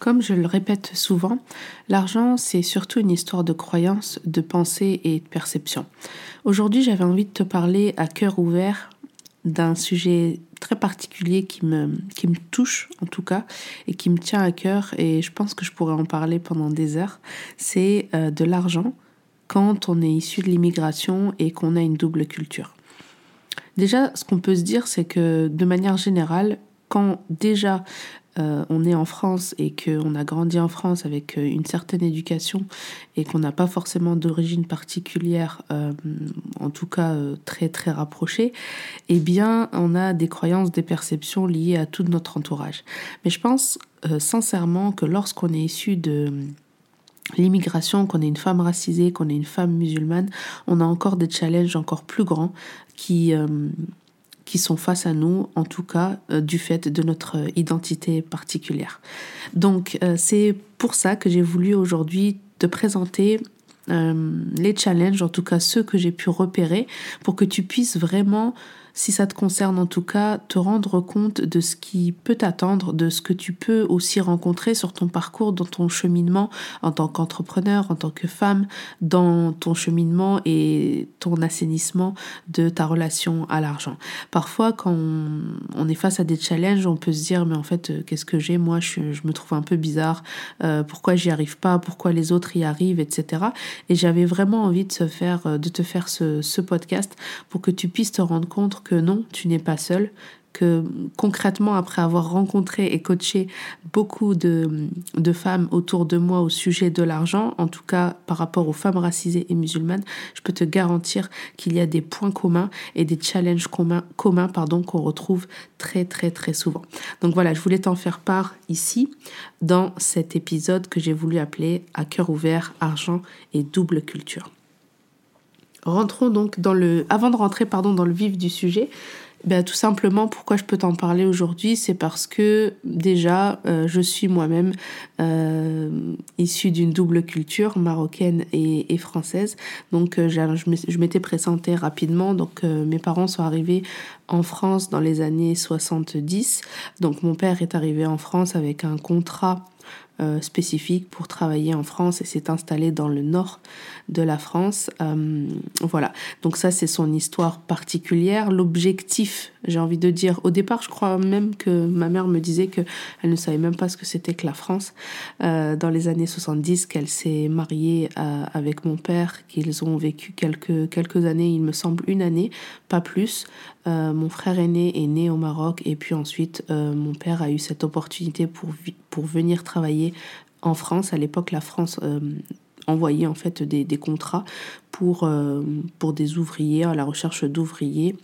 Comme je le répète souvent, l'argent, c'est surtout une histoire de croyance, de pensée et de perception. Aujourd'hui, j'avais envie de te parler à cœur ouvert d'un sujet très particulier qui me, qui me touche en tout cas et qui me tient à cœur et je pense que je pourrais en parler pendant des heures, c'est euh, de l'argent quand on est issu de l'immigration et qu'on a une double culture. Déjà, ce qu'on peut se dire, c'est que de manière générale, quand déjà euh, on est en France et qu'on a grandi en France avec euh, une certaine éducation et qu'on n'a pas forcément d'origine particulière, euh, en tout cas très très rapprochée, eh bien on a des croyances, des perceptions liées à tout notre entourage. Mais je pense sincèrement que lorsqu'on est issu de l'immigration, qu'on est une femme racisée, qu'on est une femme musulmane, on a encore des challenges encore plus grands qui, sont face à nous, en tout cas euh, du fait de notre identité particulière. Donc euh, c'est pour ça que j'ai voulu aujourd'hui te présenter euh, les challenges, en tout cas ceux que j'ai pu repérer, pour que tu puisses vraiment si ça te concerne en tout cas, te rendre compte de ce qui peut t'attendre, de ce que tu peux aussi rencontrer sur ton parcours, dans ton cheminement en tant qu'entrepreneur, en tant que femme, dans ton cheminement et ton assainissement de ta relation à l'argent. Parfois, quand on, est face à des challenges, on peut se dire, mais en fait, euh, qu'est-ce que j'ai? Moi, je, me trouve un peu bizarre. Euh, pourquoi j'y arrive pas? Pourquoi les autres y arrivent, etc. Et j'avais vraiment envie de, euh, te faire ce podcast pour que tu puisses te rendre compte que non, tu n'es pas seul, que concrètement, après avoir rencontré et coaché beaucoup de, de, femmes autour de moi au sujet de l'argent, en tout cas par rapport aux femmes racisées et musulmanes, je peux te garantir qu'il y a des points communs et des challenges communs, communs pardon, qu'on retrouve très très très souvent. Donc voilà, je voulais t'en faire part ici dans cet épisode que j'ai voulu appeler à cœur ouvert, argent et double culture. Rentrons donc dans le, avant de rentrer pardon dans le vif du sujet, ben, tout simplement pourquoi je peux t'en parler aujourd'hui, c'est parce que déjà euh, je suis moi-même euh, issue d'une double culture marocaine et, française. Donc euh, je m'étais présentée rapidement. Donc mes parents sont arrivés en France dans les années 70. Donc mon père est arrivé en France avec un contrat euh, spécifique pour travailler en France et s'est installé dans le nord de la France. Euh, voilà, donc ça c'est son histoire particulière. L'objectif, j'ai envie de dire, au départ je crois même que ma mère me disait que elle ne savait même pas ce que c'était que la France. Euh, dans les années 70, qu'elle s'est mariée avec mon père, qu'ils ont vécu quelques, quelques années, il me semble une année, pas plus. mon frère aîné est né au Maroc et puis ensuite mon père a eu cette opportunité pour, pour venir travailler en France. À l'époque, la France euh, envoyait en fait des, contrats pour, euh, pour des ouvriers, à la recherche d'ouvriers.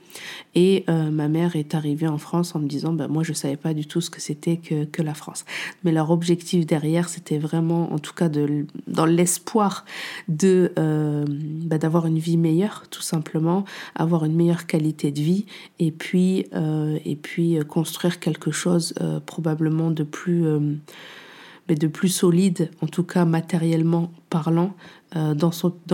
Et euh, ma mère est arrivée en France en me disant, bah, moi je ne savais pas du tout ce que c'était que, la France. Mais leur objectif derrière, c'était vraiment, en tout cas de, dans l'espoir de bah, d'avoir une vie meilleure, tout simplement, avoir une meilleure qualité de vie, et puis, et puis construire quelque chose probablement de plus mais de plus solide, en tout cas matériellement parlant, euh, dans,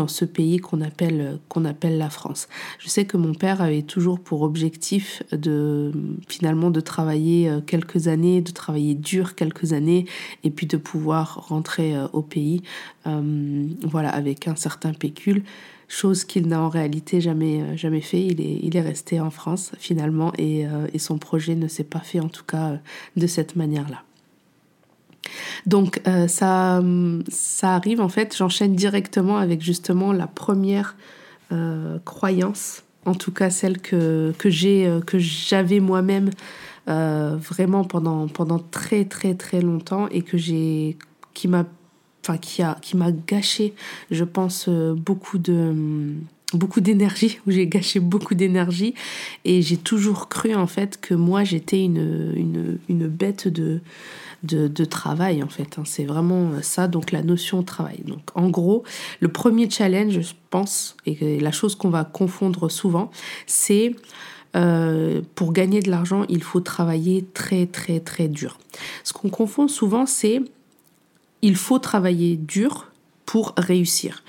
ce pays qu'on appelle, la France. Je sais que mon père avait toujours pour objectif de finalement de travailler euh, quelques années, de travailler dur quelques années, et puis de pouvoir rentrer euh, au pays, voilà, avec un certain pécule chose qu'il n'a en réalité jamais, jamais fait. Il est, resté en France finalement et son projet ne s'est pas fait en tout cas de cette manière-là. Donc euh, ça, arrive en fait, j'enchaîne directement avec justement la première euh, croyance, en tout cas celle que, euh, j'avais moi-même vraiment pendant, très très très longtemps et que j'ai qui m'a qui a qui m'a gâché je pense beaucoup de beaucoup d'énergie, où j'ai gâché beaucoup d'énergie. Et j'ai toujours cru en fait que moi j'étais une, une, une, bête de, de, travail en fait. Hein. C'est vraiment ça, donc la notion travail. Donc en gros, le premier challenge, je pense, et la chose qu'on va confondre souvent, c'est euh, pour gagner de l'argent, il faut travailler très très très dur. Ce qu'on confond souvent, c'est il faut travailler dur pour réussir.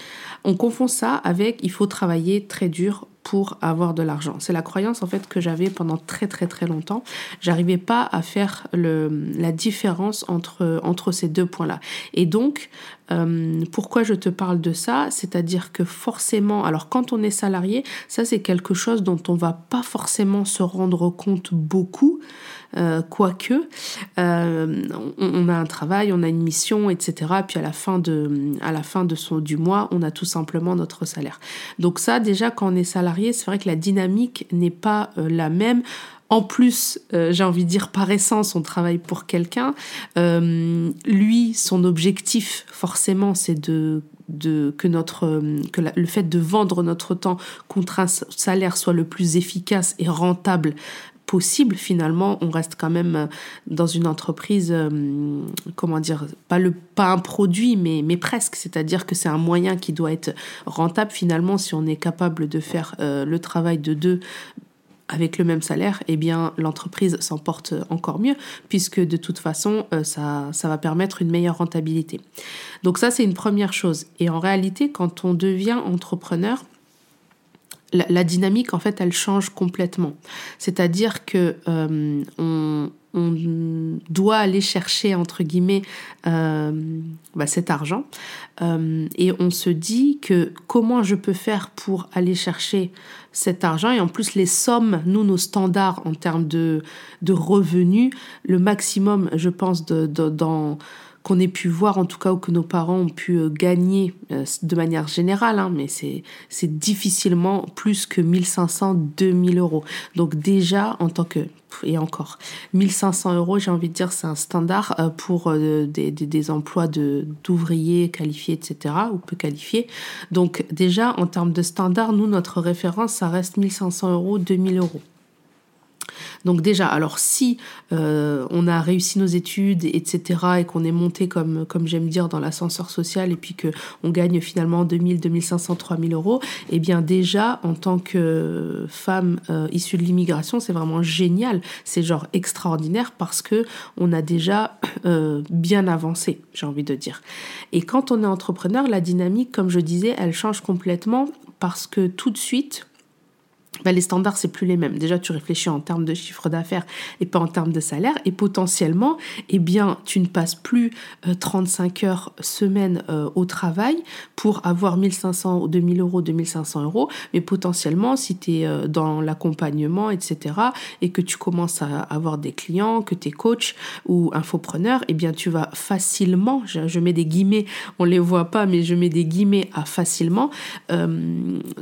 On confond ça avec il faut travailler très dur pour avoir de l'argent. C'est la croyance en fait que j'avais pendant très très très longtemps. J'arrivais pas à faire la différence entre, entre ces deux points-là. Et donc, euh, pourquoi je te parle de ça? C'est-à-dire que forcément, alors quand on est salarié, ça c'est quelque chose dont on va pas forcément se rendre compte beaucoup. Euh, quoique euh, on, a un travail, on a une mission, etc. Puis à la fin de, à la fin de son du mois, on a tout simplement notre salaire. Donc ça, déjà, quand on est salarié, c'est vrai que la dynamique n'est pas euh, la même. En plus, j'ai envie de dire par essence, on travaille pour quelqu'un. lui, son objectif, forcément, c'est de de, que, notre, que le fait de vendre notre temps contre un salaire soit le plus efficace et rentable possible finalement on reste quand même euh, dans une entreprise euh, comment dire pas le pas un produit mais presque c'est-à-dire que c'est un moyen qui doit être rentable finalement si on est capable de faire euh, le travail de deux avec le même salaire, eh bien l'entreprise s'en porte encore mieux puisque de toute façon ça, ça va permettre une meilleure rentabilité. Donc ça c'est une première chose. Et en réalité quand on devient entrepreneur, la, dynamique, en fait, elle change complètement. C'est-à-dire que euh, on, doit aller chercher, entre guillemets, euh, bah, cet argent. Euh, et on se dit que comment je peux faire pour aller chercher cet argent. Et en plus, les sommes, nous, nos standards en termes de, revenus, le maximum, je pense, de, dans qu'on ait pu voir en tout cas ou que nos parents ont pu euh, gagner euh, de manière générale, hein, mais c'est difficilement plus que 1500, 2000 euros. Donc déjà en tant que et encore 1500 euros, j'ai envie de dire c'est un standard euh, pour des, des, emplois d'ouvriers qualifiés, etc. ou peu qualifiés. Donc déjà en termes de standard, nous notre référence ça reste 1500 euros, 2000 euros. Donc déjà, alors si euh, on a réussi nos études, etc., et qu'on est monté, comme, j'aime dire, dans l'ascenseur social, et puis qu'on gagne finalement 2000, 2500, 3000 euros, eh bien déjà, en tant que femme euh, issue de l'immigration, c'est vraiment génial. C'est genre extraordinaire parce que on a déjà euh, bien avancé, j'ai envie de dire. Et quand on est entrepreneur, la dynamique, comme je disais, elle change complètement parce que tout de suite, bah, les standards, c'est plus les mêmes. Déjà, tu réfléchis en termes de chiffre d'affaires et pas en termes de salaire. Et potentiellement, eh bien, tu ne passes plus 35 euh, heures semaine euh, au travail pour avoir 1500 ou 2000 euros, 2500 euros. Mais potentiellement, si tu es euh, dans l'accompagnement, etc., et que tu commences à avoir des clients, que tu es coach ou infopreneur, eh bien, tu vas facilement, je, mets des guillemets, on les voit pas, mais je mets des guillemets à facilement,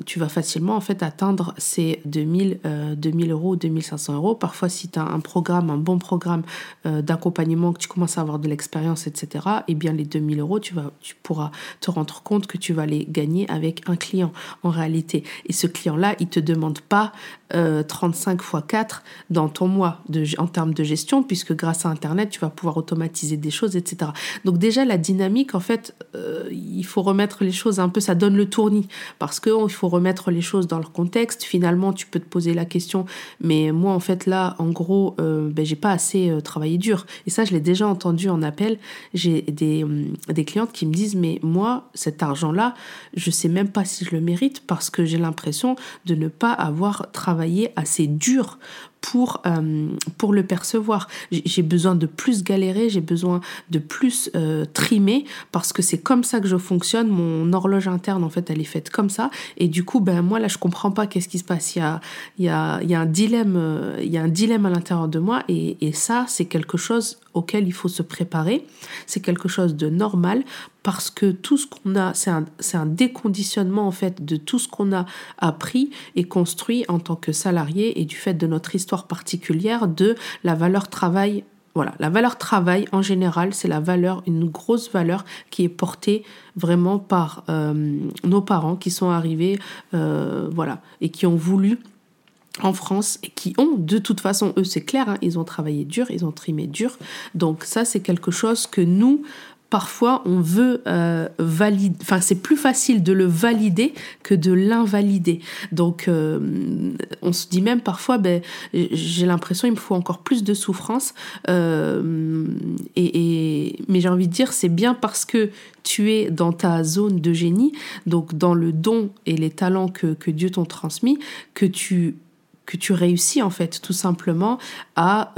tu vas facilement, en fait, atteindre ces 2000, 2000 euh, euros, 2500 euros. Parfois, si tu as un programme, un bon programme euh, d'accompagnement, que tu commences à avoir de l'expérience, etc., et eh bien les 2000 euros, tu, vas, tu pourras te rendre compte que tu vas les gagner avec un client en réalité. Et ce client-là, il te demande pas 35 x 4 dans ton mois en termes de gestion, puisque grâce à Internet, tu vas pouvoir automatiser des choses, etc. Donc déjà, la dynamique, en fait, euh, il faut remettre les choses un peu, ça donne le tournis, parce qu'il faut remettre les choses dans leur contexte. Finalement, tu peux te poser la question, mais moi, en fait, là, en gros, euh, ben, j'ai pas assez euh, travaillé dur. Et ça, je l'ai déjà entendu en appel. J'ai des, des clientes qui me disent, mais moi, cet argent-là, je sais même pas si je le mérite, parce que j'ai l'impression de ne pas avoir travaillé assez dur pour, euh, pour le percevoir. J'ai besoin de plus galérer, j'ai besoin de plus euh, trimer parce que c'est comme ça que je fonctionne. Mon horloge interne, en fait, elle est faite comme ça. Et du coup, ben, moi, là, je comprends pas qu'est-ce qui se passe. Il y a, il y a, un dilemme, euh, il y a un dilemme à l'intérieur de moi et ça, c'est quelque chose auquel il faut se préparer. C'est quelque chose de normal parce que tout ce qu'on a, c'est un, un, déconditionnement en fait de tout ce qu'on a appris et construit en tant que salarié et du fait de notre histoire particulière de la valeur travail. Voilà, la valeur travail en général, c'est la valeur, une grosse valeur qui est portée vraiment par euh, nos parents qui sont arrivés, euh, voilà, et qui ont voulu en France et qui ont de toute façon, eux c'est clair, hein, ils ont travaillé dur, ils ont trimé dur. Donc ça c'est quelque chose que nous, parfois on veut euh, valider, enfin c'est plus facile de le valider que de l'invalider. Donc euh, on se dit même parfois, ben, j'ai l'impression il me faut encore plus de souffrance. Euh, et, mais j'ai envie de dire, c'est bien parce que tu es dans ta zone de génie, donc dans le don et les talents que, que Dieu t'ont transmis, que tu que tu réussis en fait tout simplement à,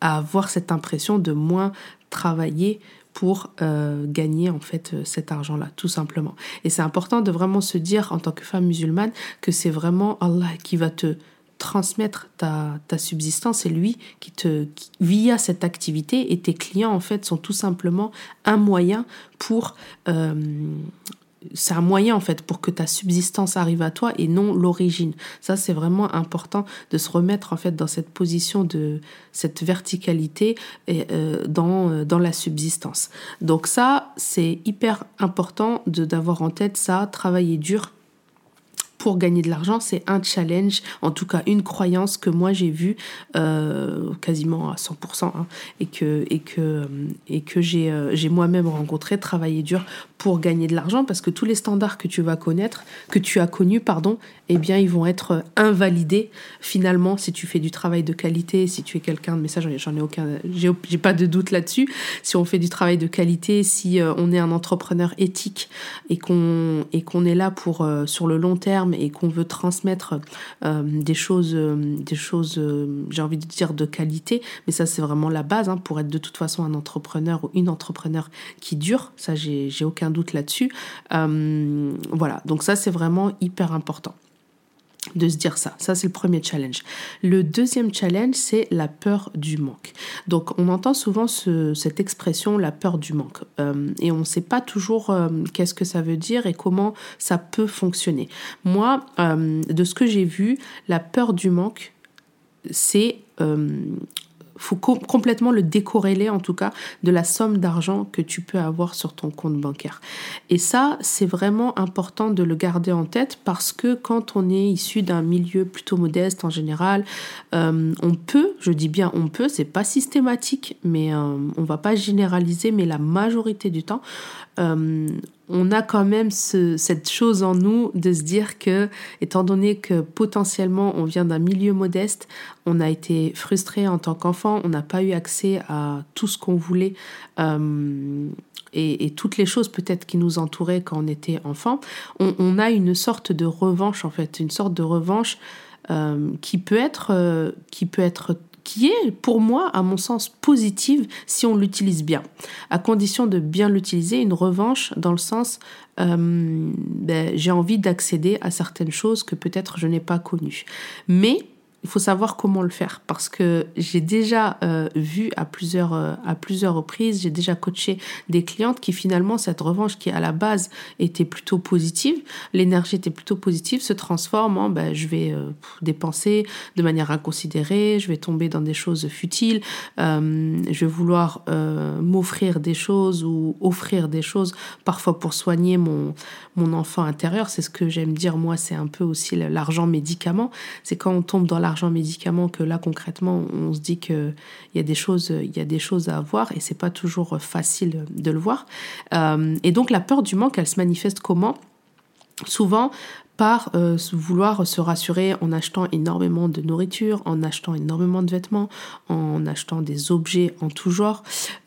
à avoir cette impression de moins travailler pour euh, gagner en fait euh, cet argent-là, tout simplement. Et c'est important de vraiment se dire en tant que femme musulmane que c'est vraiment Allah qui va te transmettre ta, ta subsistance et lui qui te via cette activité et tes clients en fait sont tout simplement un moyen pour euh, c'est un moyen en fait pour que ta subsistance arrive à toi et non l'origine. Ça c'est vraiment important de se remettre en fait dans cette position de cette verticalité et, euh, dans, euh, dans la subsistance. Donc ça c'est hyper important de d'avoir en tête ça, travailler dur pour gagner de l'argent, c'est un challenge, en tout cas une croyance que moi j'ai vue euh, quasiment à 100% hein, et que, et que, et que j'ai, j'ai moi-même rencontré, travaillé dur pour gagner de l'argent parce que tous les standards que tu vas connaître, que tu as connus, pardon, eh bien, ils vont être invalidés finalement si tu fais du travail de qualité, si tu es quelqu'un de, mais ça, j'en ai aucun, j'ai pas de doute là-dessus. Si on fait du travail de qualité, si euh, on est un entrepreneur éthique et qu'on et qu'on est là pour euh, sur le long terme et qu'on veut transmettre euh, des choses, des choses, j'ai envie de dire de qualité, mais ça c'est vraiment la base hein, pour être de toute façon un entrepreneur ou une entrepreneur qui dure. Ça, j'ai aucun doute là-dessus. Euh, voilà, donc ça c'est vraiment hyper important de se dire ça. Ça, c'est le premier challenge. Le deuxième challenge, c'est la peur du manque. Donc, on entend souvent cette expression, la peur du manque. Euh, et on ne sait pas toujours euh, qu'est-ce que ça veut dire et comment ça peut fonctionner. Moi, de ce que j'ai vu, la peur du manque, c'est faut complètement le décorréler en tout cas de la somme d'argent que tu peux avoir sur ton compte bancaire. Et ça, c'est vraiment important de le garder en tête parce que quand on est issu d'un milieu plutôt modeste en général, euh, on peut, je dis bien on peut, c'est pas systématique, mais euh, on va pas généraliser, mais la majorité du temps, euh, on a quand même cette chose en nous de se dire que, étant donné que potentiellement on vient d'un milieu modeste, on a été frustré en tant qu'enfant, on n'a pas eu accès à tout ce qu'on voulait euh, et, toutes les choses peut-être qui nous entouraient quand on était enfant, on, a une sorte de revanche en fait, une sorte de revanche euh, qui peut être qui peut être qui est pour moi, à mon sens, positive si on l'utilise bien, à condition de bien l'utiliser, une revanche dans le sens euh, ben, j'ai envie d'accéder à certaines choses que peut-être je n'ai pas connues. Mais il faut savoir comment le faire parce que j'ai déjà euh, vu à plusieurs, euh, à plusieurs reprises, j'ai déjà coaché des clientes qui finalement, cette revanche qui à la base était plutôt positive, l'énergie était plutôt positive, se transforme en ben, je vais euh, dépenser de manière inconsidérée, je vais tomber dans des choses futiles, je vais vouloir m'offrir des choses ou offrir des choses parfois pour soigner mon, mon enfant intérieur. C'est ce que j'aime dire, moi, c'est un peu aussi l'argent médicament. C'est quand on tombe dans la l'argent médicament que là concrètement on se dit que il y a des choses il y a des choses à avoir et c'est pas toujours facile de le voir. Euh, et donc la peur du manque elle se manifeste comment? Souvent par euh, vouloir se rassurer en achetant énormément de nourriture, en achetant énormément de vêtements, en achetant des objets en tout genre.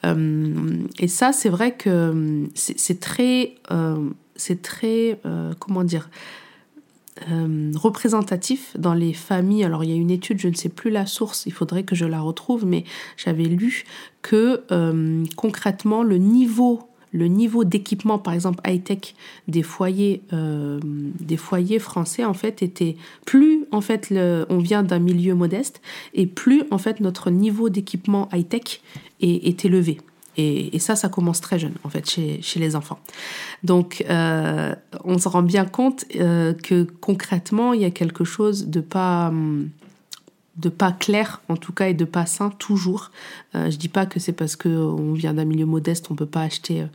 Euh, et ça, c'est vrai que c'est très, c'est très, comment dire, euh, représentatif dans les familles. Alors il y a une étude, je ne sais plus la source, il faudrait que je la retrouve, mais j'avais lu que euh, concrètement le niveau d'équipement, par exemple high-tech des foyers, euh, des foyers français, en fait, était plus, en fait, on vient d'un milieu modeste, et plus, en fait, notre niveau d'équipement high-tech est élevé. Et, ça, ça commence très jeune, en fait, chez, les enfants. Donc, euh, on se rend bien compte euh, que concrètement, il y a quelque chose de pas... De pas clair en tout cas et de pas sain toujours. Euh, je dis pas que c'est parce que on vient d'un milieu modeste on peut pas acheter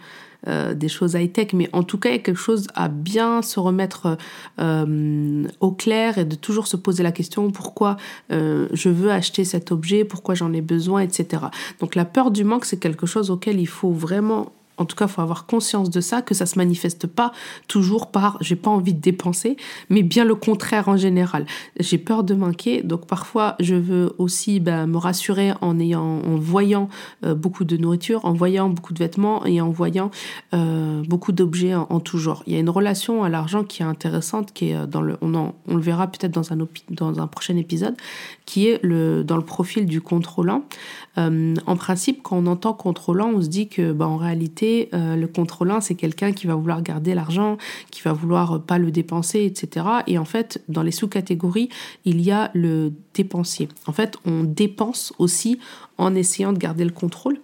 euh, euh, des choses high tech, mais en tout cas il y a quelque chose à bien se remettre au clair et de toujours se poser la question pourquoi je veux acheter cet objet, pourquoi j'en ai besoin, etc. Donc la peur du manque c'est quelque chose auquel il faut vraiment en tout cas, il faut avoir conscience de ça, que ça se manifeste pas toujours par j'ai pas envie de dépenser, mais bien le contraire en général. J'ai peur de manquer, donc parfois je veux aussi ben, me rassurer en ayant, en voyant euh, beaucoup de nourriture, en voyant beaucoup de vêtements et en voyant euh, beaucoup d'objets en, tout genre. Il y a une relation à l'argent qui est intéressante, qui est euh, dans le, on, on le verra peut-être dans un, dans un prochain épisode, qui est le, dans le profil du contrôlant. en principe, quand on entend contrôlant, on se dit que ben, en réalité euh, le contrôlant, c'est quelqu'un qui va vouloir garder l'argent, qui va vouloir pas le dépenser, etc. Et en fait, dans les sous-catégories, il y a le dépensier. En fait, on dépense aussi en essayant de garder le contrôle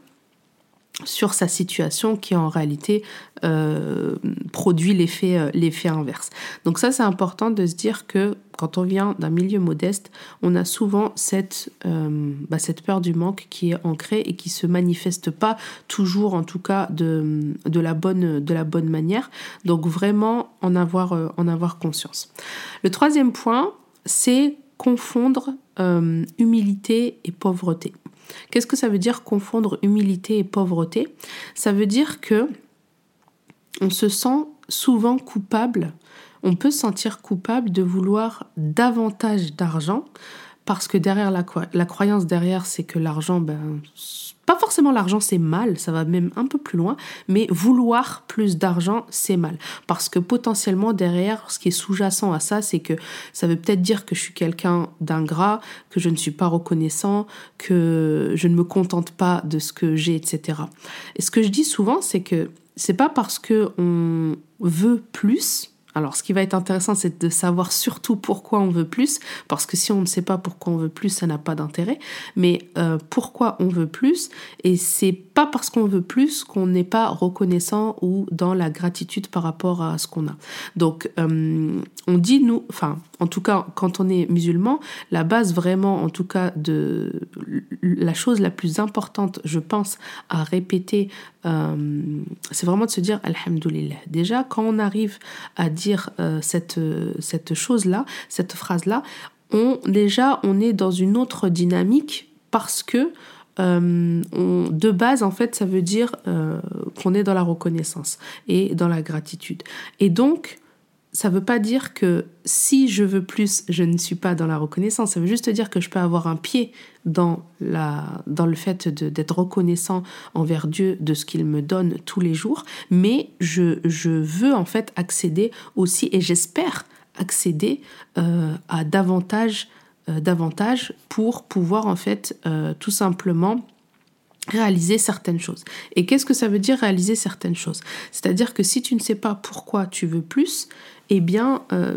sur sa situation qui en réalité euh, produit l'effet euh, l'effet inverse. Donc ça c'est important de se dire que quand on vient d'un milieu modeste, on a souvent cette, euh, bah, peur du manque qui est ancrée et qui se manifeste pas toujours en tout cas de, de, la, bonne, de la bonne manière. Donc vraiment en avoir, en avoir conscience. Le troisième point, c'est confondre humilité et pauvreté. Qu'est-ce que ça veut dire confondre humilité et pauvreté? Ça veut dire que on se sent souvent coupable, on peut se sentir coupable de vouloir davantage d'argent parce que derrière la, croyance derrière c'est que l'argent ben pas forcément l'argent c'est mal, ça va même un peu plus loin, mais vouloir plus d'argent c'est mal. Parce que potentiellement derrière, ce qui est sous-jacent à ça, c'est que ça veut peut-être dire que je suis quelqu'un d'ingrat, que je ne suis pas reconnaissant, que je ne me contente pas de ce que j'ai, etc. Et ce que je dis souvent, c'est que c'est pas parce que on veut plus alors, ce qui va être intéressant, c'est de savoir surtout pourquoi on veut plus, parce que si on ne sait pas pourquoi on veut plus, ça n'a pas d'intérêt. Mais euh, pourquoi on veut plus, et c'est pas parce qu'on veut plus qu'on n'est pas reconnaissant ou dans la gratitude par rapport à ce qu'on a. Donc, euh, on dit nous, enfin, en tout cas, quand on est musulman, la base vraiment, en tout cas, de la chose la plus importante, je pense, à répéter, euh, c'est vraiment de se dire Alhamdulillah. Déjà, quand on arrive à dire euh, cette, cette chose-là, cette phrase-là, déjà, on est dans une autre dynamique parce que euh, de base, en fait, ça veut dire euh, qu'on est dans la reconnaissance et dans la gratitude. Et donc, ça ne veut pas dire que si je veux plus, je ne suis pas dans la reconnaissance. Ça veut juste dire que je peux avoir un pied dans, la, dans le fait d'être reconnaissant envers Dieu de ce qu'il me donne tous les jours. Mais je, veux en fait accéder aussi, et j'espère accéder euh, à davantage, euh, davantage pour pouvoir en fait euh, tout simplement réaliser certaines choses. Et qu'est-ce que ça veut dire réaliser certaines choses? C'est-à-dire que si tu ne sais pas pourquoi tu veux plus, eh bien, euh,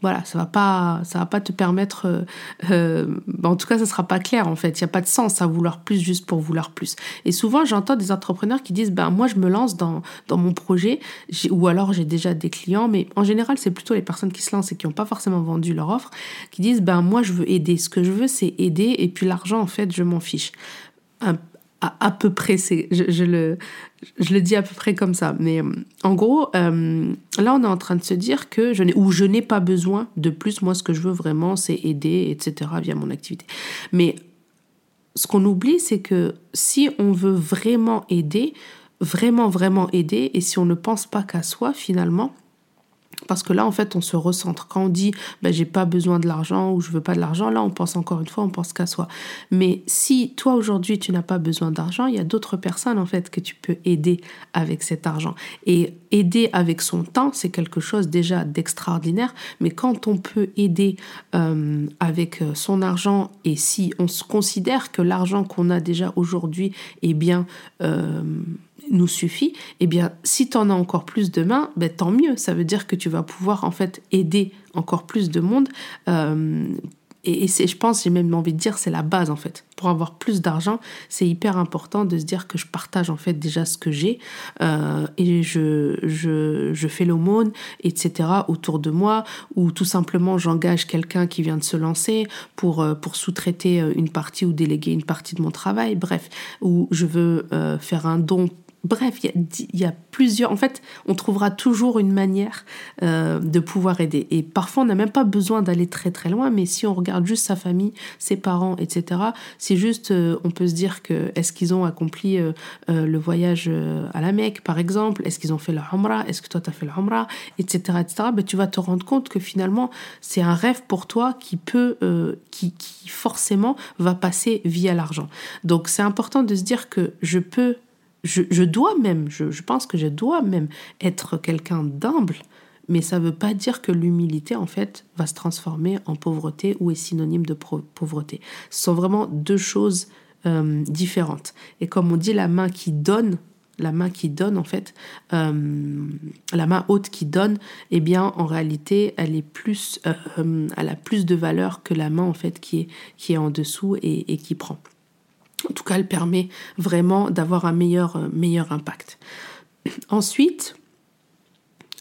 voilà, ça va pas, ça va pas te permettre. Euh, euh, en tout cas, ça sera pas clair en fait. Il y a pas de sens à vouloir plus juste pour vouloir plus. Et souvent, j'entends des entrepreneurs qui disent, ben moi, je me lance dans dans mon projet, ou alors j'ai déjà des clients, mais en général, c'est plutôt les personnes qui se lancent et qui n'ont pas forcément vendu leur offre, qui disent, ben moi, je veux aider. Ce que je veux, c'est aider, et puis l'argent, en fait, je m'en fiche à, peu près, c'est, je, le, je le dis à peu près comme ça. Mais euh, en gros, euh, là, on est en train de se dire que je n'ai, ou je n'ai pas besoin de plus. Moi, ce que je veux vraiment, c'est aider, etc., via mon activité. Mais ce qu'on oublie, c'est que si on veut vraiment aider, vraiment, vraiment aider, et si on ne pense pas qu'à soi, finalement, parce que là, en fait, on se recentre. Quand on dit ben, j'ai pas besoin de l'argent ou je veux pas de l'argent, là, on pense encore une fois, on pense qu'à soi. Mais si toi aujourd'hui tu n'as pas besoin d'argent, il y a d'autres personnes en fait que tu peux aider avec cet argent. Et aider avec son temps, c'est quelque chose déjà d'extraordinaire. Mais quand on peut aider euh, avec euh, son argent et si on se considère que l'argent qu'on a déjà aujourd'hui est bien euh, nous suffit, eh bien, si tu en as encore plus demain, ben, tant mieux. Ça veut dire que tu vas pouvoir en fait aider encore plus de monde. Euh, et, c'est, je pense, j'ai même envie de dire, c'est la base en fait. Pour avoir plus d'argent, c'est hyper important de se dire que je partage en fait déjà ce que j'ai euh, et je, je, je fais l'aumône, etc. autour de moi ou tout simplement j'engage quelqu'un qui vient de se lancer pour, euh, pour sous-traiter une partie ou déléguer une partie de mon travail, bref, ou je veux faire un don Bref, il y, a plusieurs. En fait, on trouvera toujours une manière euh, de pouvoir aider. Et parfois, on n'a même pas besoin d'aller très très loin. Mais si on regarde juste sa famille, ses parents, etc., c'est juste, euh, on peut se dire que est-ce qu'ils ont accompli euh, le voyage à la Mecque, par exemple? Est-ce qu'ils ont fait la Umrah? Est-ce que toi, tu as fait la Umrah? Etc. etc. Tu vas te rendre compte que finalement, c'est un rêve pour toi qui peut, qui, qui forcément va passer via l'argent. Donc, c'est important de se dire que je peux je, dois même, je, pense que je dois même être quelqu'un d'humble, mais ça ne veut pas dire que l'humilité, en fait, va se transformer en pauvreté ou est synonyme de pauvreté. Ce sont vraiment deux choses euh, différentes. Et comme on dit, la main qui donne, la main qui donne, en fait, euh, la main haute qui donne, eh bien, en réalité, elle est plus, euh, elle a plus de valeur que la main, en fait, qui est, qui est en dessous et qui prend. En tout cas, elle permet vraiment d'avoir un meilleur, euh, impact. Ensuite,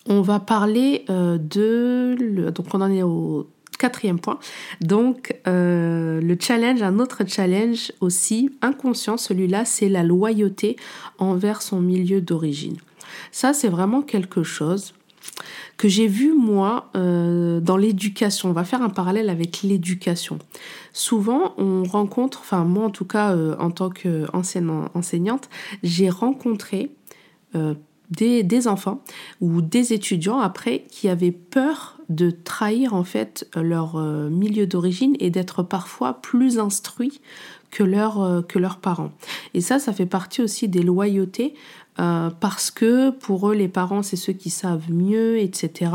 on va parler euh, de... donc on en est au quatrième point. Donc euh, le challenge, un autre challenge aussi inconscient, celui-là, c'est la loyauté envers son milieu d'origine. Ça, c'est vraiment quelque chose que j'ai vu moi euh, dans l'éducation. On va faire un parallèle avec l'éducation. Souvent, on rencontre, enfin moi en tout cas euh, en tant qu'enseignante, j'ai rencontré euh, des, enfants ou des étudiants après qui avaient peur de trahir en fait leur milieu d'origine et d'être parfois plus instruits que, que leurs parents. Et ça, ça fait partie aussi des loyautés euh, parce que pour eux, les parents, c'est ceux qui savent mieux, etc.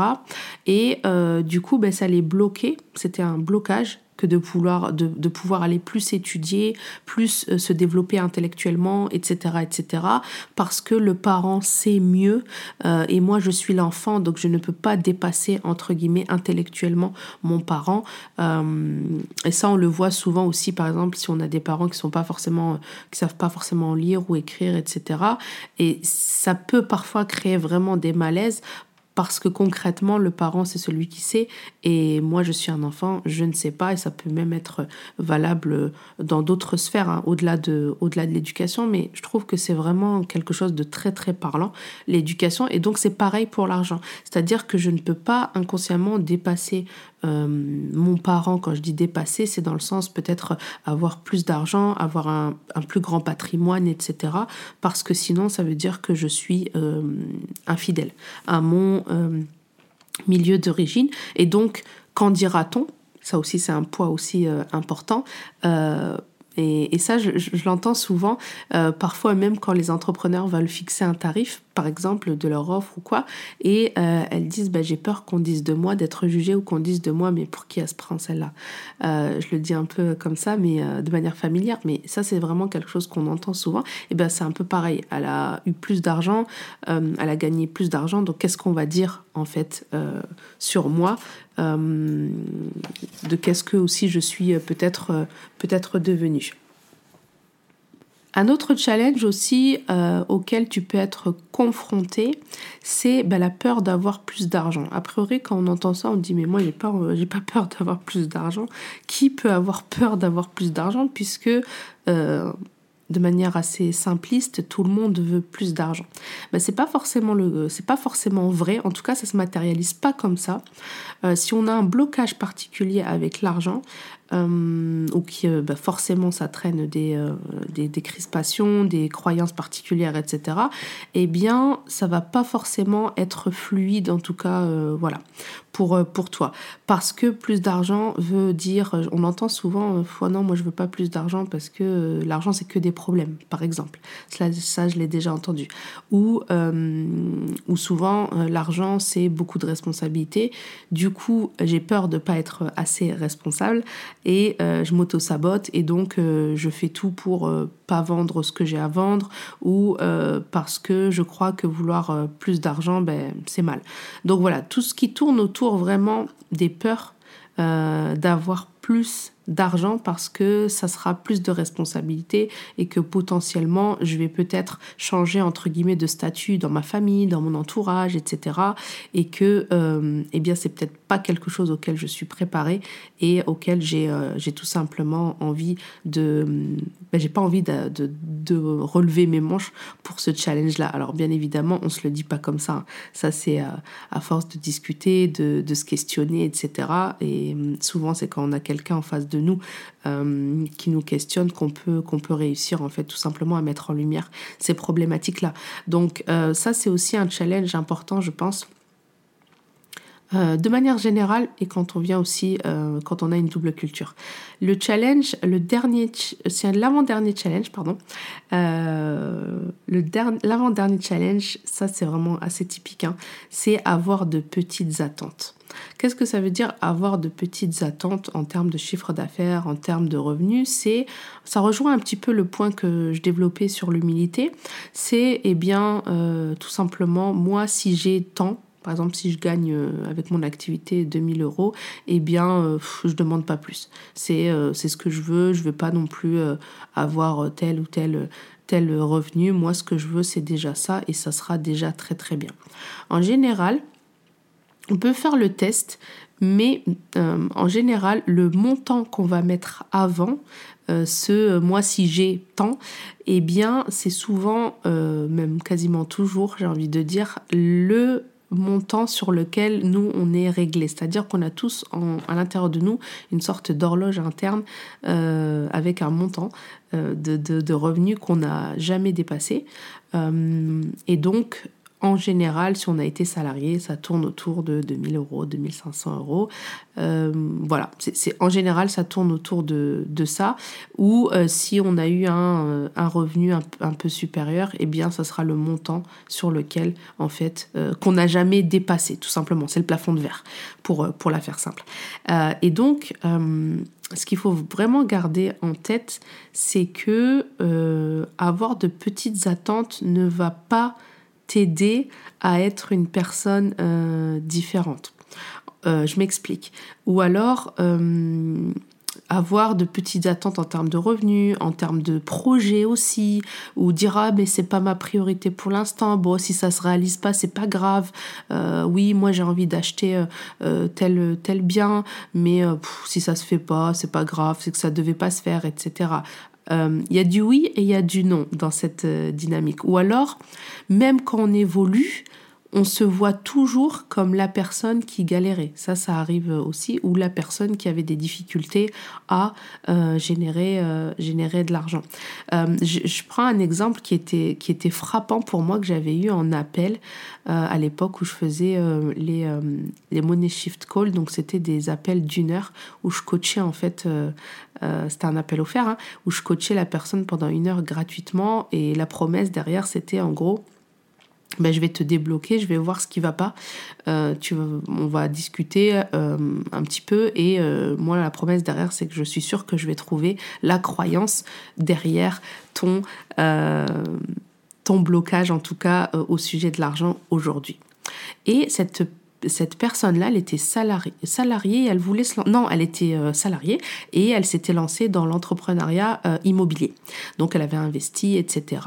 Et euh, du coup, ben, ça les bloquait. C'était un blocage que de pouvoir, de, de pouvoir aller plus étudier, plus euh, se développer intellectuellement, etc., etc. Parce que le parent sait mieux euh, et moi je suis l'enfant, donc je ne peux pas dépasser entre guillemets intellectuellement mon parent. Euh, et ça on le voit souvent aussi, par exemple, si on a des parents qui sont pas forcément, qui savent pas forcément lire ou écrire, etc. Et ça peut parfois créer vraiment des malaises parce que concrètement, le parent, c'est celui qui sait, et moi, je suis un enfant, je ne sais pas, et ça peut même être valable dans d'autres sphères, hein, au-delà de, au-delà de l'éducation, mais je trouve que c'est vraiment quelque chose de très, très parlant, l'éducation, et donc c'est pareil pour l'argent. C'est-à-dire que je ne peux pas inconsciemment dépasser euh, mon parent, quand je dis dépasser, c'est dans le sens peut-être avoir plus d'argent, avoir un, plus grand patrimoine, etc. Parce que sinon, ça veut dire que je suis euh, infidèle à mon euh, milieu d'origine. Et donc, qu'en dira-t-on? Ça aussi, c'est un poids aussi important. Et, ça, je, l'entends souvent, parfois même quand les entrepreneurs veulent fixer un tarif, par exemple, de leur offre ou quoi, et euh, elles disent bah, j'ai peur qu'on dise de moi, d'être jugée ou qu'on dise de moi, mais pour qui elle se prend celle-là? Euh, Je le dis un peu comme ça, mais euh, de manière familière, mais ça c'est vraiment quelque chose qu'on entend souvent. Et ben c'est un peu pareil. Elle a eu plus d'argent, elle a gagné plus d'argent, donc qu'est-ce qu'on va dire en fait sur moi? De qu'est-ce que aussi je suis peut-être peut-être devenue. Un autre challenge aussi euh, auquel tu peux être confronté, c'est bah, la peur d'avoir plus d'argent. A priori, quand on entend ça, on dit mais moi j'ai pas, euh, pas peur d'avoir plus d'argent. Qui peut avoir peur d'avoir plus d'argent puisque euh, de manière assez simpliste, tout le monde veut plus d'argent? Ben, c'est pas forcément le, c'est pas forcément vrai. En tout cas, ça se matérialise pas comme ça. Si on a un blocage particulier avec l'argent, euh, ou qui euh, ben, forcément ça traîne des, des, des, crispations, des croyances particulières, etc. Eh bien, ça va pas forcément être fluide. En tout cas, voilà pour, euh, pour toi. Parce que plus d'argent veut dire, euh, on entend souvent, euh, non, moi je veux pas plus d'argent parce que l'argent c'est que des problèmes, par exemple. Ça, ça je l'ai déjà entendu. Ou, ou souvent, l'argent c'est beaucoup de responsabilités. Du coup, j'ai peur de pas être assez responsable et je m'auto-sabote et donc je fais tout pour pas vendre ce que j'ai à vendre ou parce que je crois que vouloir plus d'argent, ben, c'est mal. Donc voilà, tout ce qui tourne autour vraiment des peurs euh, d'avoir plus d'argent parce que ça sera plus de responsabilité et que potentiellement je vais peut-être changer entre guillemets de statut dans ma famille, dans mon entourage, etc. Et que euh, eh bien c'est peut-être pas quelque chose auquel je suis préparée et auquel j'ai euh, tout simplement envie de ben, j'ai pas envie de, de, relever mes manches pour ce challenge là. Alors bien évidemment on se le dit pas comme ça. Hein. Ça c'est à, à force de discuter, de, de se questionner, etc. Et hum, souvent c'est quand on a quelqu'un en face de nous euh, qui nous questionne qu'on peut, qu'on peut réussir en fait tout simplement à mettre en lumière ces problématiques-là. Donc euh, ça c'est aussi un challenge important je pense. Euh, de manière générale et quand on vient aussi quand on a une double culture. Le challenge, le dernier, c'est l'avant-dernier challenge, pardon. le l'avant-dernier challenge, ça c'est vraiment assez typique, hein, c'est avoir de petites attentes. Qu'est-ce que ça veut dire avoir de petites attentes en termes de chiffre d'affaires, en termes de revenus? C'est, ça rejoint un petit peu le point que je développais sur l'humilité. C'est, eh bien, euh, tout simplement, moi, si j'ai tant, par exemple, si je gagne euh, avec mon activité 2000 euros, eh bien, euh, je demande pas plus. C'est c'est ce que je veux. Je veux pas non plus avoir tel ou tel tel revenu. Moi, ce que je veux, c'est déjà ça et ça sera déjà très très bien. En général, on peut faire le test, mais euh, en général, le montant qu'on va mettre avant, euh, ce euh, moi si j'ai tant, eh bien c'est souvent, même quasiment toujours, j'ai envie de dire, le montant sur lequel nous on est réglé. C'est-à-dire qu'on a tous à l'intérieur de nous une sorte d'horloge interne avec un montant de, revenus qu'on n'a jamais dépassé. et donc en général, si on a été salarié, ça tourne autour de 2000 euros, 2500 euros. Euh, voilà, c'est en général, ça tourne autour de, ça. Ou euh, si on a eu un, euh, revenu un, peu supérieur, eh bien, ça sera le montant sur lequel, en fait, qu'on n'a jamais dépassé, tout simplement. C'est le plafond de verre, pour, pour la faire simple. et donc, ce qu'il faut vraiment garder en tête, c'est que avoir de petites attentes ne va pas t'aider à être une personne euh, différente. Euh, je m'explique. Ou alors euh, avoir de petites attentes en termes de revenus, en termes de projets aussi, ou dire ah mais c'est pas ma priorité pour l'instant. Bon si ça se réalise pas c'est pas grave. oui moi j'ai envie d'acheter tel tel bien, mais si ça se fait pas c'est pas grave, c'est que ça devait pas se faire, etc. Il euh, y a du oui et il y a du non dans cette euh, dynamique. Ou alors, même quand on évolue, on se voit toujours comme la personne qui galérait. Ça, ça arrive aussi, ou la personne qui avait des difficultés à euh, générer, euh, générer de l'argent. Euh, je, prends un exemple qui était, qui était frappant pour moi, que j'avais eu en appel à l'époque où je faisais les, les Money Shift Call. Donc, c'était des appels d'une heure où je coachais en fait, c'était un appel offert, hein, où je coachais la personne pendant une heure gratuitement. Et la promesse derrière, c'était en gros ben, je vais te débloquer, je vais voir ce qui va pas. Euh, tu, on va discuter euh, un petit peu et euh, moi la promesse derrière c'est que je suis sûre que je vais trouver la croyance derrière ton, ton blocage en tout cas au sujet de l'argent aujourd'hui. Et cette cette personne-là, elle était salariée, salariée elle voulait non, elle était euh, salariée et elle s'était lancée dans l'entrepreneuriat euh, immobilier. Donc elle avait investi, etc.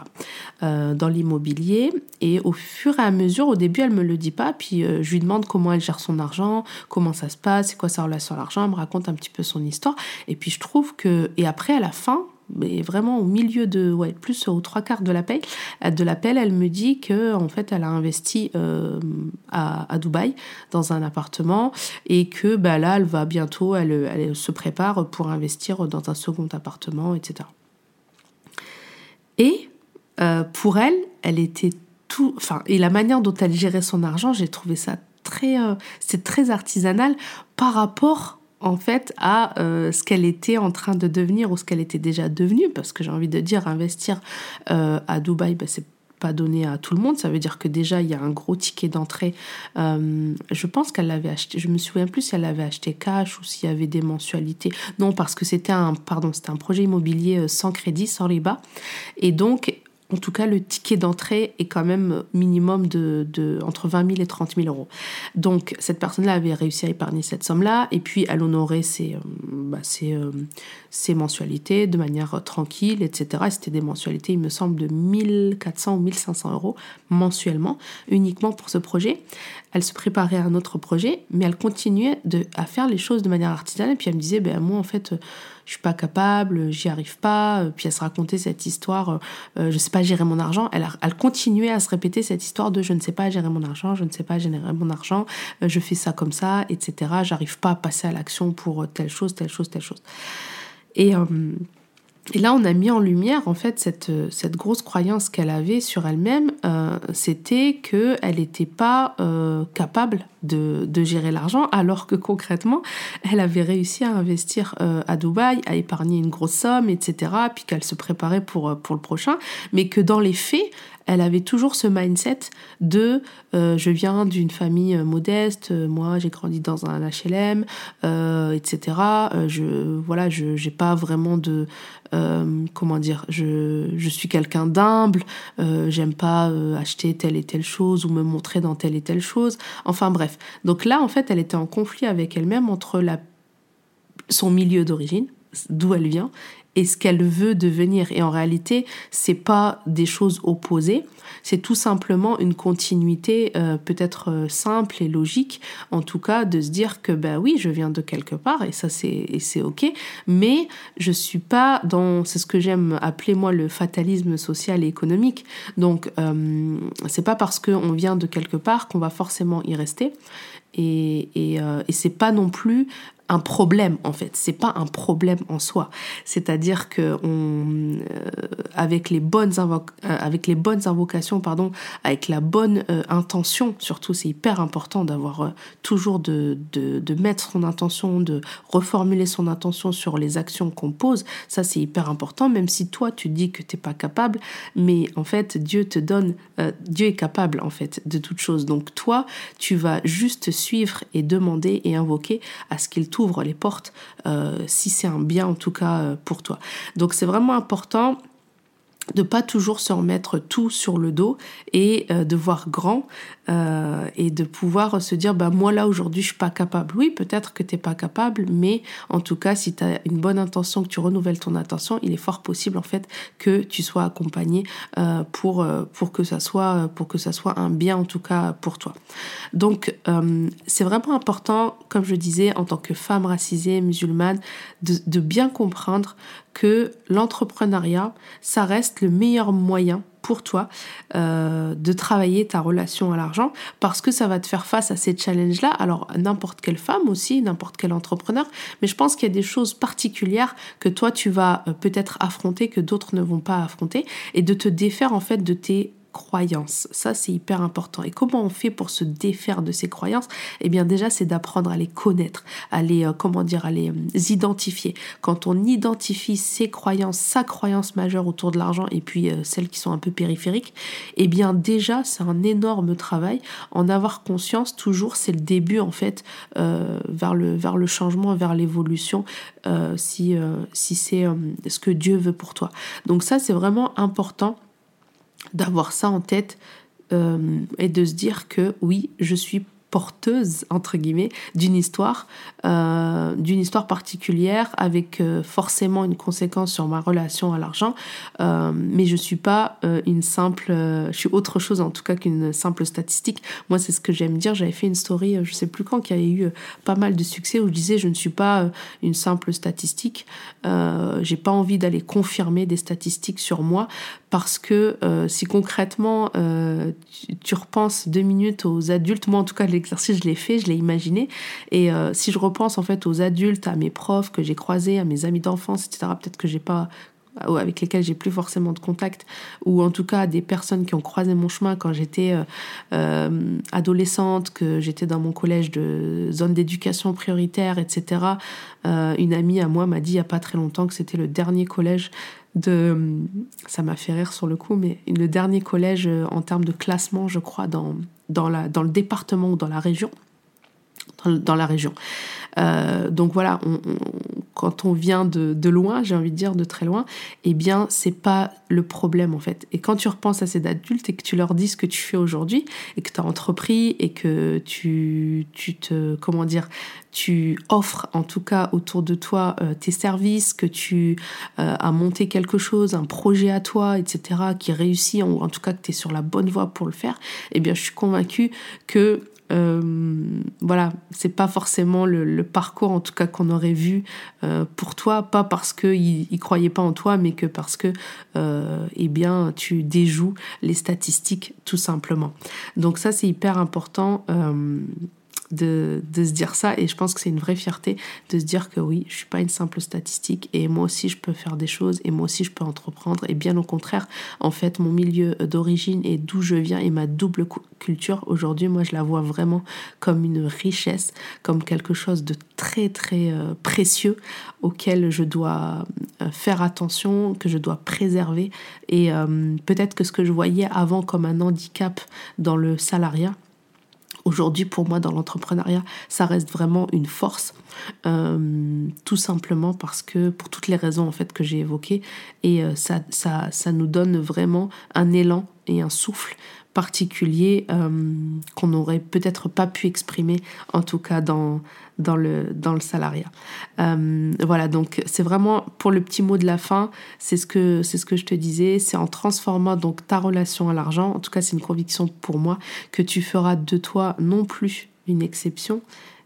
Euh, dans l'immobilier et au fur et à mesure, au début, elle me le dit pas, puis je lui demande comment elle gère son argent, comment ça se passe, c'est quoi sa relation à l'argent, elle me raconte un petit peu son histoire et puis je trouve que et après à la fin, mais vraiment au milieu de, ouais, plus aux trois quarts de l'appel, de l'appel, elle me dit que en fait, elle a investi euh, à, à, Dubaï dans un appartement et que bah, là, elle va bientôt, elle, elle se prépare pour investir dans un second appartement, etc. Et euh, pour elle, elle était tout, enfin, et la manière dont elle gérait son argent, j'ai trouvé ça très, euh, c'est très artisanal par rapport en fait à euh, ce qu'elle était en train de devenir ou ce qu'elle était déjà devenue. Parce que j'ai envie de dire investir euh, à Dubaï bah, c'est pas donné à tout le monde. Ça veut dire que déjà il y a un gros ticket d'entrée. Euh, je pense qu'elle l'avait acheté je me souviens plus si elle l'avait acheté cash ou s'il y avait des mensualités. Non parce que c'était un pardon c'était un projet immobilier sans crédit sans riba. Et donc en tout cas, le ticket d'entrée est quand même minimum de, entre 20 000 et 30 000 euros. Donc, cette personne-là avait réussi à épargner cette somme-là, et puis elle honorait ses, euh, bah, euh, ses, mensualités de manière tranquille, etc. C'était des mensualités, il me semble, de 1400 ou 1500 euros mensuellement, uniquement pour ce projet. Elle se préparait à un autre projet, mais elle continuait de, à faire les choses de manière artisanale, puis elle me disait, ben, moi, en fait, je suis pas capable, j'y arrive pas. Puis elle se racontait cette histoire, euh, je sais pas gérer mon argent. Elle, continuait à se répéter cette histoire de je ne sais pas gérer mon argent, je ne sais pas générer mon argent, euh, je fais ça comme ça, etc. J'arrive pas à passer à l'action pour telle chose, telle chose, telle chose. Et euh, et là, on a mis en lumière en fait cette, cette grosse croyance qu'elle avait sur elle-même, euh, c'était qu'elle n'était pas euh, capable de, de gérer l'argent, alors que concrètement, elle avait réussi à investir euh, à Dubaï, à épargner une grosse somme, etc., puis qu'elle se préparait pour, pour le prochain, mais que dans les faits, elle avait toujours ce mindset de euh, je viens d'une famille euh, modeste, euh, moi j'ai grandi dans un HLM, etc. je voilà, je j'ai pas vraiment de comment dire, je, je suis quelqu'un d'humble, j'aime pas acheter telle et telle chose ou me montrer dans telle et telle chose. Enfin bref. Donc là en fait, elle était en conflit avec elle-même entre la son milieu d'origine, d'où elle vient, et ce qu'elle veut devenir. Et en réalité, c'est pas des choses opposées, c'est tout simplement une continuité euh, peut-être euh, simple et logique, en tout cas, de se dire que ben oui, je viens de quelque part et ça c'est c'est ok, mais je suis pas dans c'est ce que j'aime appeler moi le fatalisme social et économique. Donc euh, c'est pas parce qu'on vient de quelque part qu'on va forcément y rester. Et, et, et c'est pas non plus un problème en fait. C'est pas un problème en soi. C'est-à-dire que on, euh, avec les bonnes euh, avec les bonnes invocations, pardon, avec la bonne euh, intention, surtout c'est hyper important d'avoir toujours de, de, de, mettre son intention, de reformuler son intention sur les actions qu'on pose. Ça c'est hyper important, même si toi tu dis que t'es pas capable, mais en fait Dieu te donne, Dieu est capable en fait de toute chose. Donc toi tu vas juste suivre et demander et invoquer à ce qu'il les portes euh, si c'est un bien en tout cas euh, pour toi. Donc c'est vraiment important de pas toujours se remettre tout sur le dos et euh, de voir grand euh, et de pouvoir se dire bah moi là aujourd'hui je suis pas capable. Oui, peut-être que tu pas capable, mais en tout cas si tu as une bonne intention, que tu renouvelles ton attention, il est fort possible en fait que tu sois accompagné euh, pour pour que ça soit pour que ça soit un bien en tout cas pour toi. Donc c'est vraiment important comme je disais en tant que femme racisée musulmane de bien comprendre que l'entrepreneuriat, ça reste le meilleur moyen pour toi euh, de travailler ta relation à l'argent parce que ça va te faire face à ces challenges-là. Alors n'importe quelle femme aussi, n'importe quel entrepreneur, mais je pense qu'il y a des choses particulières que toi tu vas euh, peut-être affronter que d'autres ne vont pas affronter et de te défaire en fait de tes croyances. Ça, c'est hyper important. Et comment on fait pour se défaire de ces croyances? Eh bien, déjà, c'est d'apprendre à les connaître, à les, euh, comment dire, à les euh, identifier. Quand on identifie ses croyances, sa croyance majeure autour de l'argent et puis euh, celles qui sont un peu périphériques, eh bien, déjà, c'est un énorme travail. En avoir conscience, toujours, c'est le début, en fait, vers, le, changement, vers l'évolution, si c'est ce que Dieu veut pour toi. Donc ça, c'est vraiment important d'avoir ça en tête euh, et de se dire que oui, je suis porteuse entre guillemets d'une histoire euh, d'une histoire particulière avec euh, forcément une conséquence sur ma relation à l'argent mais je suis pas une simple je suis autre chose en tout cas qu'une simple statistique. Moi c'est ce que j'aime dire. J'avais fait une story je sais plus quand qui a eu pas mal de succès où je disais je ne suis pas une simple statistique. J'ai pas envie d'aller confirmer des statistiques sur moi parce que si concrètement tu, tu, repenses deux minutes aux adultes moi en tout cas l'exercice, je l'ai fait, je l'ai imaginé. Et euh, si je repense en fait aux adultes, à mes profs que j'ai croisés, à mes amis d'enfance, etc., peut-être que j'ai pas avec lesquels j'ai plus forcément de contact, ou en tout cas des personnes qui ont croisé mon chemin quand j'étais euh, euh, adolescente, que j'étais dans mon collège de zone d'éducation prioritaire, etc. une amie à moi m'a dit il n'y a pas très longtemps que c'était le dernier collège de... Ça m'a fait rire sur le coup, mais le dernier collège en termes de classement, je crois, dans le département ou dans la région. Dans, la région. Euh, donc voilà, quand on vient de, de loin, j'ai envie de dire de très loin, eh bien c'est pas le problème en fait. Et quand tu repenses à ces adultes et que tu leur dis ce que tu fais aujourd'hui et que tu as entrepris et que tu, tu te comment dire, tu offres en tout cas autour de toi euh, tes services, que tu euh, as monté quelque chose, un projet à toi, etc., qui réussit, ou en tout cas que tu es sur la bonne voie pour le faire, eh bien je suis convaincue que euh, voilà, c'est pas forcément le, parcours en tout cas qu'on aurait vu euh, pour toi, pas parce qu'il ne croyait pas en toi, mais que parce que euh, eh bien tu déjoues les statistiques tout simplement. Donc ça c'est hyper important de, de, se dire ça. Et je pense que c'est une vraie fierté de se dire que oui, je suis pas une simple statistique et moi aussi je peux faire des choses et moi aussi je peux entreprendre. Et bien au contraire, en fait, mon milieu d'origine et d'où je viens et ma double culture aujourd'hui, moi je la vois vraiment comme une richesse, comme quelque chose de très très euh, précieux auquel je dois euh, faire attention, que je dois préserver. Et euh, peut-être que ce que je voyais avant comme un handicap dans le salariat Aujourd'hui, pour moi, dans l'entrepreneuriat, ça reste vraiment une force, euh, tout simplement parce que, pour toutes les raisons en fait que j'ai évoquées, et euh, ça, ça, ça nous donne vraiment un élan et un souffle particulier euh, qu'on n'aurait peut-être pas pu exprimer, en tout cas dans, dans, le, dans le salariat. Euh, voilà, donc c'est vraiment pour le petit mot de la fin, c'est ce que, c'est ce que je te disais, c'est en transformant donc ta relation à l'argent, en tout cas c'est une conviction pour moi, que tu feras de toi non plus une exception,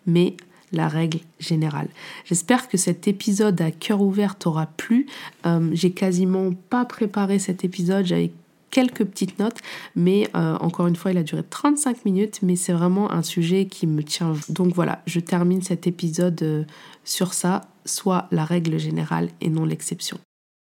mais la règle générale. J'espère que cet épisode à cœur ouvert t'aura plu. Euh, j'ai quasiment pas préparé cet épisode, j'avais quelques petites notes, mais euh, encore une fois, il a duré 35 minutes, mais c'est vraiment un sujet qui me tient. Donc voilà, je termine cet épisode euh, sur ça, soit la règle générale et non l'exception.